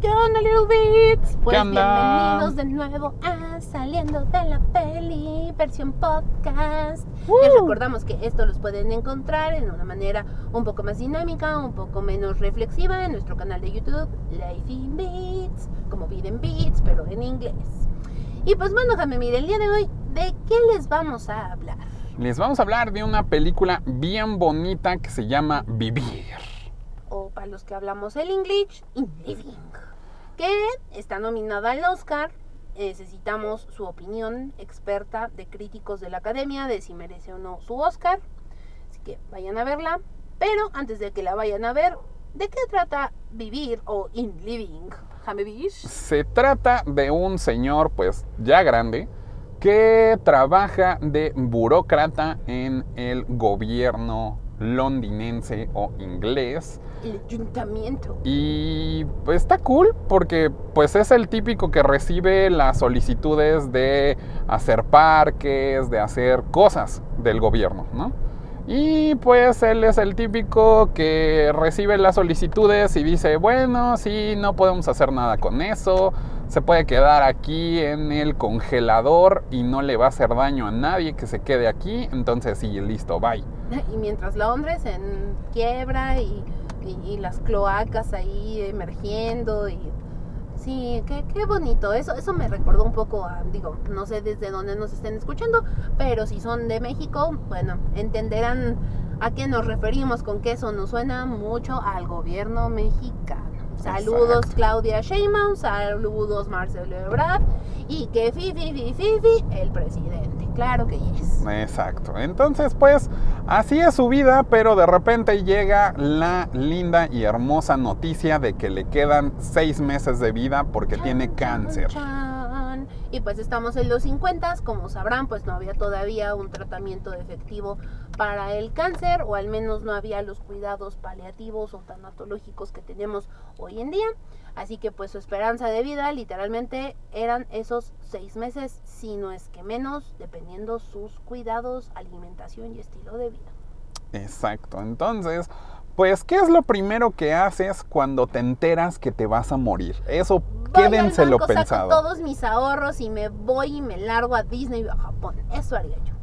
¿Qué onda, Little Bits? Pues bienvenidos de nuevo a Saliendo de la Peli, versión podcast. ¡Woo! Les recordamos que esto los pueden encontrar en una manera un poco más dinámica, un poco menos reflexiva en nuestro canal de YouTube, Life in Beats, como Vida en Beats, pero en inglés. Y pues bueno, Jame, mire, el día de hoy, ¿de qué les vamos a hablar? Les vamos a hablar de una película bien bonita que se llama Vivir. o para los que hablamos el English, In Living, que está nominada al Oscar. Necesitamos su opinión experta de críticos de la academia de si merece o no su Oscar. Así que vayan a verla. Pero antes de que la vayan a ver, ¿de qué trata Vivir o In Living? Se trata de un señor, pues ya grande, que trabaja de burócrata en el gobierno londinense o inglés. El ayuntamiento. Y pues está cool porque pues es el típico que recibe las solicitudes de hacer parques, de hacer cosas del gobierno, ¿no? Y pues él es el típico que recibe las solicitudes y dice, bueno, sí, no podemos hacer nada con eso, se puede quedar aquí en el congelador y no le va a hacer daño a nadie que se quede aquí, entonces sí, listo, bye. Y mientras Londres en quiebra y, y- las cloacas ahí emergiendo y sí, qué, qué bonito. Eso, eso me recordó un poco a, digo, no sé desde dónde nos estén escuchando, pero si son de México, bueno, entenderán a qué nos referimos con que eso nos suena mucho al gobierno mexicano. Saludos Exacto. Claudia Sheinbaum, saludos Marcelo Ebrard y que fifi fifi fifi el presidente. Claro que yes. Exacto. Entonces, pues, así es su vida, pero de repente llega la linda y hermosa noticia de que le quedan seis meses de vida porque tiene Chan, cáncer. chan. Y pues estamos en los 50, como sabrán, pues no había todavía un tratamiento efectivo para el cáncer, o al menos no había los cuidados paliativos o tanatológicos que tenemos hoy en día. Así que pues su esperanza de vida literalmente eran esos seis meses, si no es que menos, dependiendo sus cuidados, alimentación y estilo de vida. Exacto. Entonces, pues, ¿qué es lo primero que haces cuando te enteras que te vas a morir? Eso, Voy al quédenselo banco, saco pensado. todos mis ahorros y me voy y me largo a Disney o a Japón. Eso haría yo.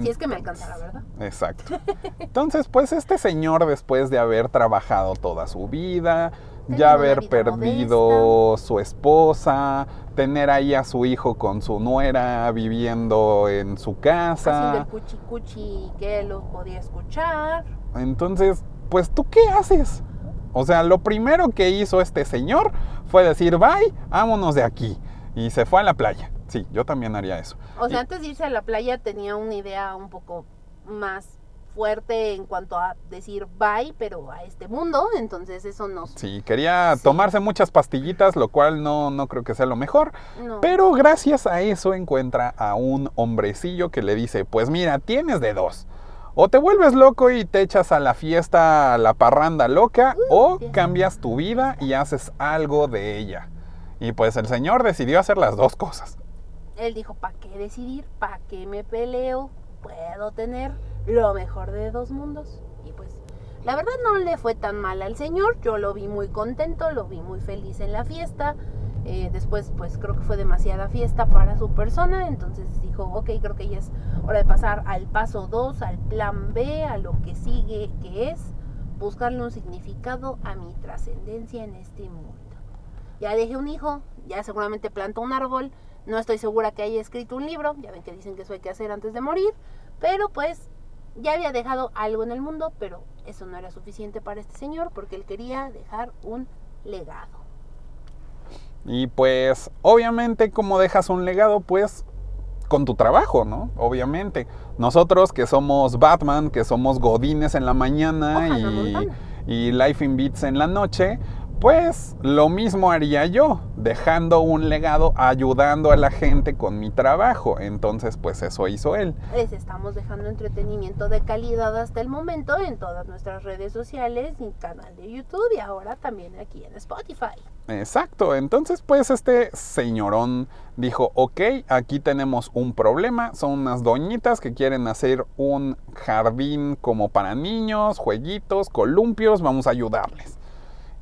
Si es que me alcanzara, ¿verdad? Exacto. Entonces, pues este señor, después de haber trabajado toda su vida, ya haber perdido su esposa, tener ahí a su hijo con su nuera viviendo en su Haciendo casa. el cuchi cuchi que él lo podía escuchar. Entonces, pues tú qué haces? O sea, lo primero que hizo este señor fue decir, bye, vámonos de aquí. Y se fue a la playa. Sí, yo también haría eso. O sea, Y- antes de irse a la playa tenía una idea un poco más fuerte en cuanto a decir bye, pero a este mundo. Entonces eso no. Sí, quería Sí. tomarse muchas pastillitas, lo cual no, no creo que sea lo mejor. no. Pero gracias a eso encuentra a un hombrecillo que le dice, pues mira, tienes de dos. O te vuelves loco y te echas a la fiesta, a la parranda loca, o cambias tu vida y haces algo de ella. Y pues el señor decidió hacer las dos cosas. Él dijo, ¿para qué decidir? ¿Para qué me peleo? Puedo tener lo mejor de dos mundos. Y pues, la verdad no le fue tan mal al señor. Yo lo vi muy contento, lo vi muy feliz en la fiesta. Eh, después, pues creo que fue demasiada fiesta para su persona. Entonces dijo, ok, creo que ya es hora de pasar al paso 2, al plan B, a lo que sigue, que es buscarle un significado a mi trascendencia en este mundo. Ya dejé un hijo, ya seguramente plantó un árbol. No estoy segura que haya escrito un libro, ya ven que dicen que eso hay que hacer antes de morir, pero pues ya había dejado algo en el mundo, pero eso no era suficiente para este señor porque él quería dejar un legado. Y pues obviamente como dejas un legado, pues con tu trabajo, ¿no? Obviamente. Nosotros que somos Batman, que somos Godines en la mañana y, y Life in Beats en la noche, pues lo mismo haría yo, dejando un legado, ayudando a la gente con mi trabajo. Entonces, pues eso hizo él. Les estamos dejando entretenimiento de calidad hasta el momento en todas nuestras redes sociales y canal de YouTube y ahora también aquí en Spotify. Exacto, entonces pues este señorón dijo, ok, aquí tenemos un problema, son unas doñitas que quieren hacer un jardín como para niños, jueguitos, columpios, vamos a ayudarles.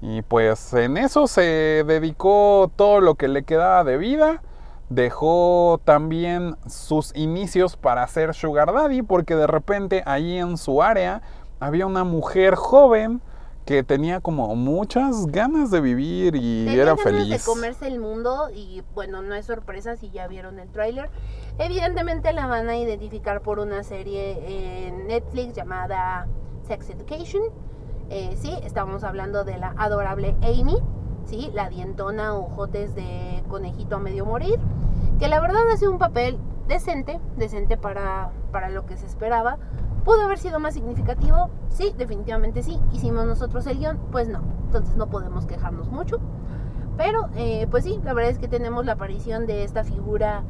Y pues en eso se dedicó todo lo que le quedaba de vida. Dejó también sus inicios para ser Sugar Daddy porque de repente ahí en su área había una mujer joven que tenía como muchas ganas de vivir y Tenía era ganas feliz. de comerse el mundo y bueno, no es sorpresa si ya vieron el tráiler. Evidentemente la van a identificar por una serie en Netflix llamada Sex Education. Eh, sí, estamos hablando de la adorable Amy, sí, la dientona ojotes de conejito a medio morir, que la verdad hace un papel decente, decente para, para lo que se esperaba. ¿Pudo haber sido más significativo? Sí, definitivamente sí. ¿Hicimos nosotros el guion? Pues no. Entonces no podemos quejarnos mucho. Pero, eh, pues sí, la verdad es que tenemos la aparición de esta figura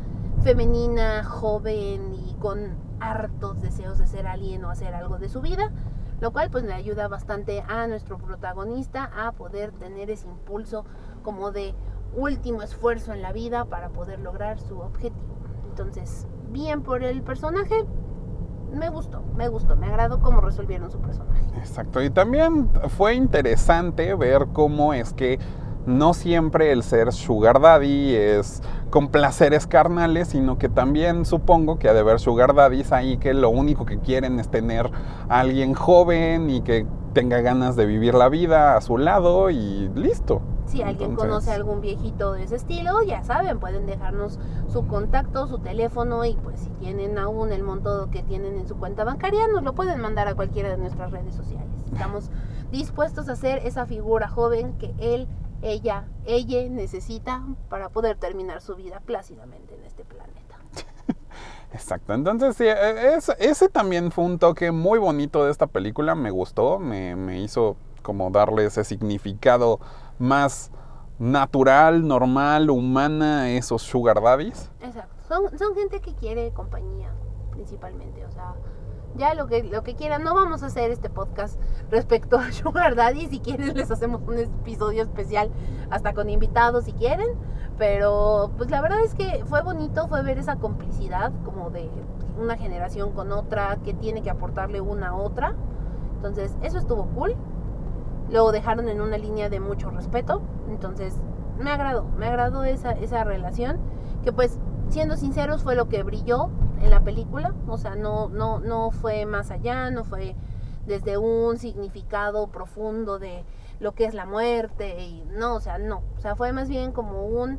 femenina, joven y con hartos deseos de ser alguien o hacer algo de su vida, lo cual pues le ayuda bastante a nuestro protagonista a poder tener ese impulso como de último esfuerzo en la vida para poder lograr su objetivo. Entonces, bien por el personaje, me gustó, me gustó, me agradó cómo resolvieron su personaje. Exacto, y también fue interesante ver cómo es que no siempre el ser sugar daddy es con placeres carnales, sino que también supongo que ha de haber sugar daddies ahí que lo único que quieren es tener a alguien joven y que tenga ganas de vivir la vida a su lado y listo. Si alguien Entonces- conoce a algún viejito de ese estilo, ya saben, pueden dejarnos su contacto, su teléfono y pues si tienen aún el monto que tienen en su cuenta bancaria, nos lo pueden mandar a cualquiera de nuestras redes sociales. Estamos dispuestos a ser esa figura joven que él, ella, ella necesita para poder terminar su vida plácidamente en este planeta. Exacto, entonces sí, e- es- ese también fue un toque muy bonito de esta película, me gustó, me, me hizo como darle ese significado más natural, normal, humana a esos sugar daddies. Exacto. Son, son gente que quiere compañía, principalmente. O sea, ya lo que, lo que quieran. No vamos a hacer este podcast respecto a Sugar Daddy. Si quieren, les hacemos un episodio especial, hasta con invitados si quieren. Pero, pues la verdad es que fue bonito, fue ver esa complicidad como de una generación con otra que tiene que aportarle una a otra. Entonces, eso estuvo cool. Lo dejaron en una línea de mucho respeto. Entonces, me agradó, me agradó esa, esa relación. Que pues, siendo sinceros, fue lo que brilló en la película. O sea, no, no, no fue más allá, no fue desde un significado profundo de lo que es la muerte. Y no, o sea, no. O sea, fue más bien como un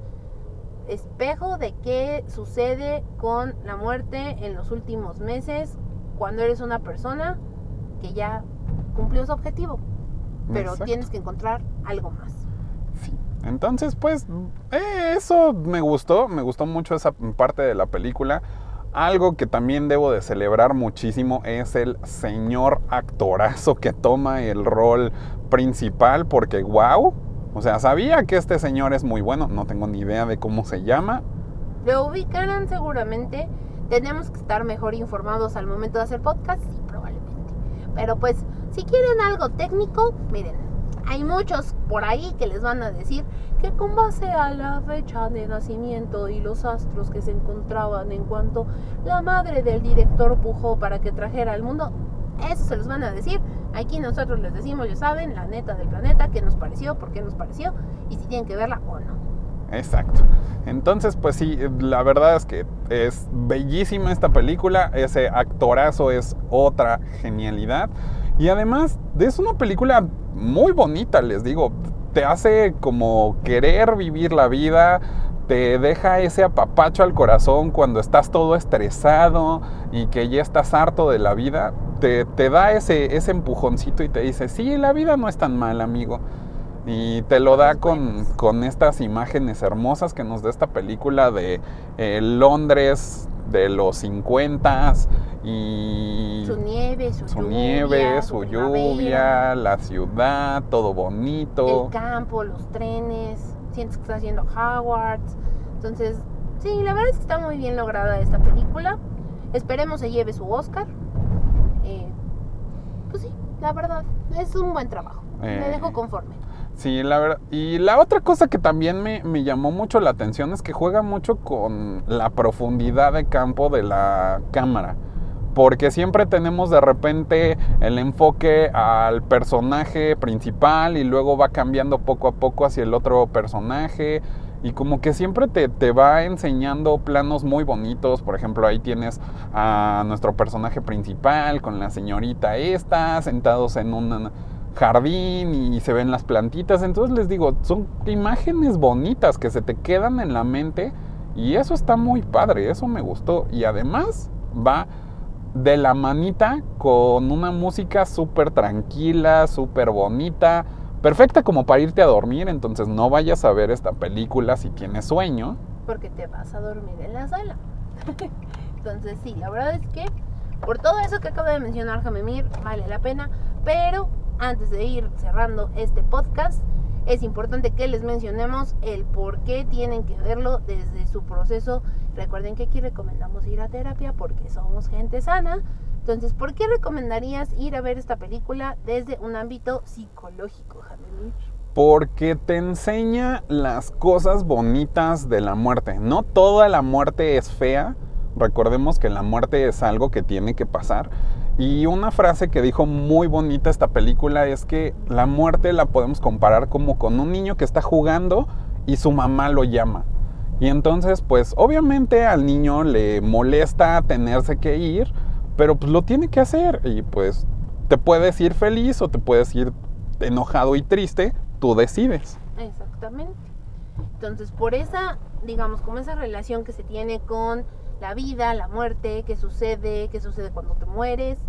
espejo de qué sucede con la muerte en los últimos meses cuando eres una persona que ya cumplió su objetivo pero Exacto. tienes que encontrar algo más. Sí. Entonces, pues, eh, eso me gustó, me gustó mucho esa parte de la película. Algo que también debo de celebrar muchísimo es el señor actorazo que toma el rol principal, porque wow, o sea, sabía que este señor es muy bueno, no tengo ni idea de cómo se llama. Lo ubicarán seguramente. Tenemos que estar mejor informados al momento de hacer podcast, sí, probablemente. Pero pues, si quieren algo técnico, miren, hay muchos por ahí que les van a decir que con base a la fecha de nacimiento y los astros que se encontraban en cuanto la madre del director pujó para que trajera al mundo, eso se los van a decir. Aquí nosotros les decimos, ya saben, la neta del planeta, qué nos pareció, por qué nos pareció y si tienen que verla o no. Exacto. Entonces, pues sí, la verdad es que es bellísima esta película. Ese actorazo es otra genialidad. Y además, es una película muy bonita, les digo. Te hace como querer vivir la vida. Te deja ese apapacho al corazón cuando estás todo estresado y que ya estás harto de la vida. Te, te da ese, ese empujoncito y te dice, sí, la vida no es tan mal, amigo. Y te lo da con, con estas imágenes hermosas que nos da esta película de eh, Londres de los 50 y Su nieve, su, su lluvia, nieve, su lluvia, la ciudad, todo bonito. el campo, los trenes, sientes que estás haciendo Hogwarts. Entonces, sí, la verdad es que está muy bien lograda esta película. Esperemos se lleve su Oscar. Eh, pues sí, la verdad, es un buen trabajo. Me Eh, dejo conforme. Sí, la verdad. Y la otra cosa que también me, me llamó mucho la atención es que juega mucho con la profundidad de campo de la cámara. Porque siempre tenemos de repente el enfoque al personaje principal y luego va cambiando poco a poco hacia el otro personaje. Y como que siempre te, te, va enseñando planos muy bonitos. Por ejemplo, ahí tienes a nuestro personaje principal con la señorita esta, sentados en un jardín y se ven las plantitas. Entonces les digo, son imágenes bonitas que se te quedan en la mente. Y eso está muy padre, eso me gustó. Y además va de la manita con una música súper tranquila, súper bonita, perfecta como para irte a dormir, entonces no vayas a ver esta película si tienes sueño. Porque te vas a dormir en la sala. entonces sí, la verdad es que por todo eso que acabo de mencionar Jamemir, vale la pena, pero antes de ir cerrando este podcast, es importante que les mencionemos el por qué tienen que verlo desde su proceso. Recuerden que aquí recomendamos ir a terapia porque somos gente sana. Entonces, ¿por qué recomendarías ir a ver esta película desde un ámbito psicológico, Jamil? Porque te enseña las cosas bonitas de la muerte. No toda la muerte es fea. Recordemos que la muerte es algo que tiene que pasar. Y una frase que dijo muy bonita esta película es que la muerte la podemos comparar como con un niño que está jugando y su mamá lo llama. Y entonces, pues obviamente al niño le molesta tenerse que ir, pero pues lo tiene que hacer. Y pues te puedes ir feliz o te puedes ir enojado y triste, tú decides. Exactamente. Entonces, por esa, digamos, como esa relación que se tiene con la vida, la muerte, qué sucede, qué sucede cuando te mueres.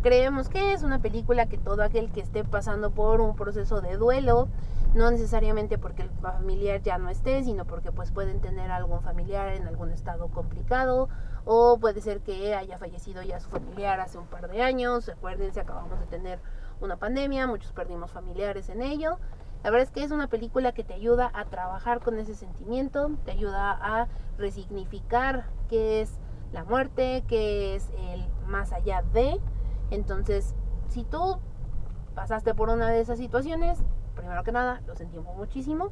Creemos que es una película que todo aquel que esté pasando por un proceso de duelo, no necesariamente porque el familiar ya no esté, sino porque pues pueden tener algún familiar en algún estado complicado o puede ser que haya fallecido ya su familiar hace un par de años. Acuérdense, acabamos de tener una pandemia, muchos perdimos familiares en ello. La verdad es que es una película que te ayuda a trabajar con ese sentimiento, te ayuda a resignificar qué es la muerte, qué es el más allá de. Entonces, si tú pasaste por una de esas situaciones, primero que nada, lo sentimos muchísimo.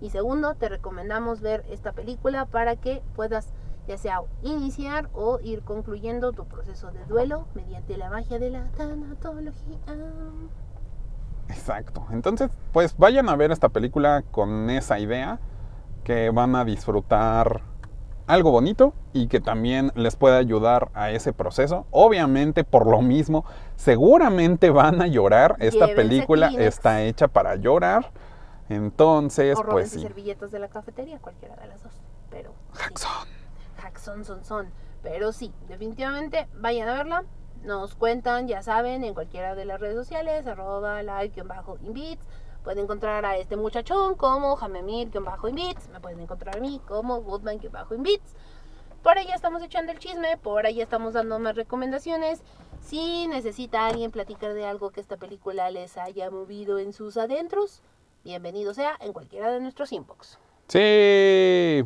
Y segundo, te recomendamos ver esta película para que puedas ya sea iniciar o ir concluyendo tu proceso de duelo mediante la magia de la tanatología. Exacto. Entonces, pues vayan a ver esta película con esa idea que van a disfrutar algo bonito y que también les puede ayudar a ese proceso. Obviamente, por lo mismo, seguramente van a llorar. Esta película está hecha para llorar. Entonces, pues sí. servilletas de la cafetería, cualquiera de las dos. Pero. Jackson. Jackson son son. Pero sí, definitivamente vayan a verla. Nos cuentan, ya saben, en cualquiera de las redes sociales, arroba like-invits. Pueden encontrar a este muchachón como Jamemir-invits. Me pueden encontrar a mí como Goodman-invits. Por ahí estamos echando el chisme, por ahí estamos dando más recomendaciones. Si necesita alguien platicar de algo que esta película les haya movido en sus adentros, bienvenido sea en cualquiera de nuestros inbox. Sí.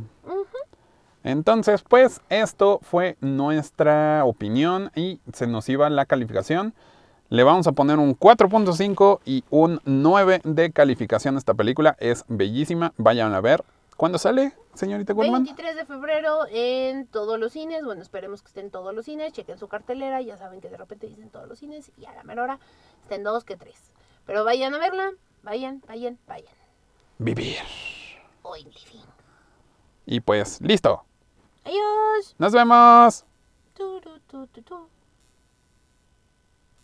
Entonces, pues esto fue nuestra opinión y se nos iba la calificación. Le vamos a poner un 4.5 y un 9 de calificación a esta película. Es bellísima, vayan a ver. ¿Cuándo sale, señorita Goldman? 23 de febrero en todos los cines. Bueno, esperemos que estén todos los cines. Chequen su cartelera. Ya saben que de repente dicen todos los cines y a la mera hora estén dos que tres. Pero vayan a verla. Vayan, vayan, vayan. Vivir. Hoy living. Y pues, listo. Adiós. Nos vemos. Tu, tu, tu,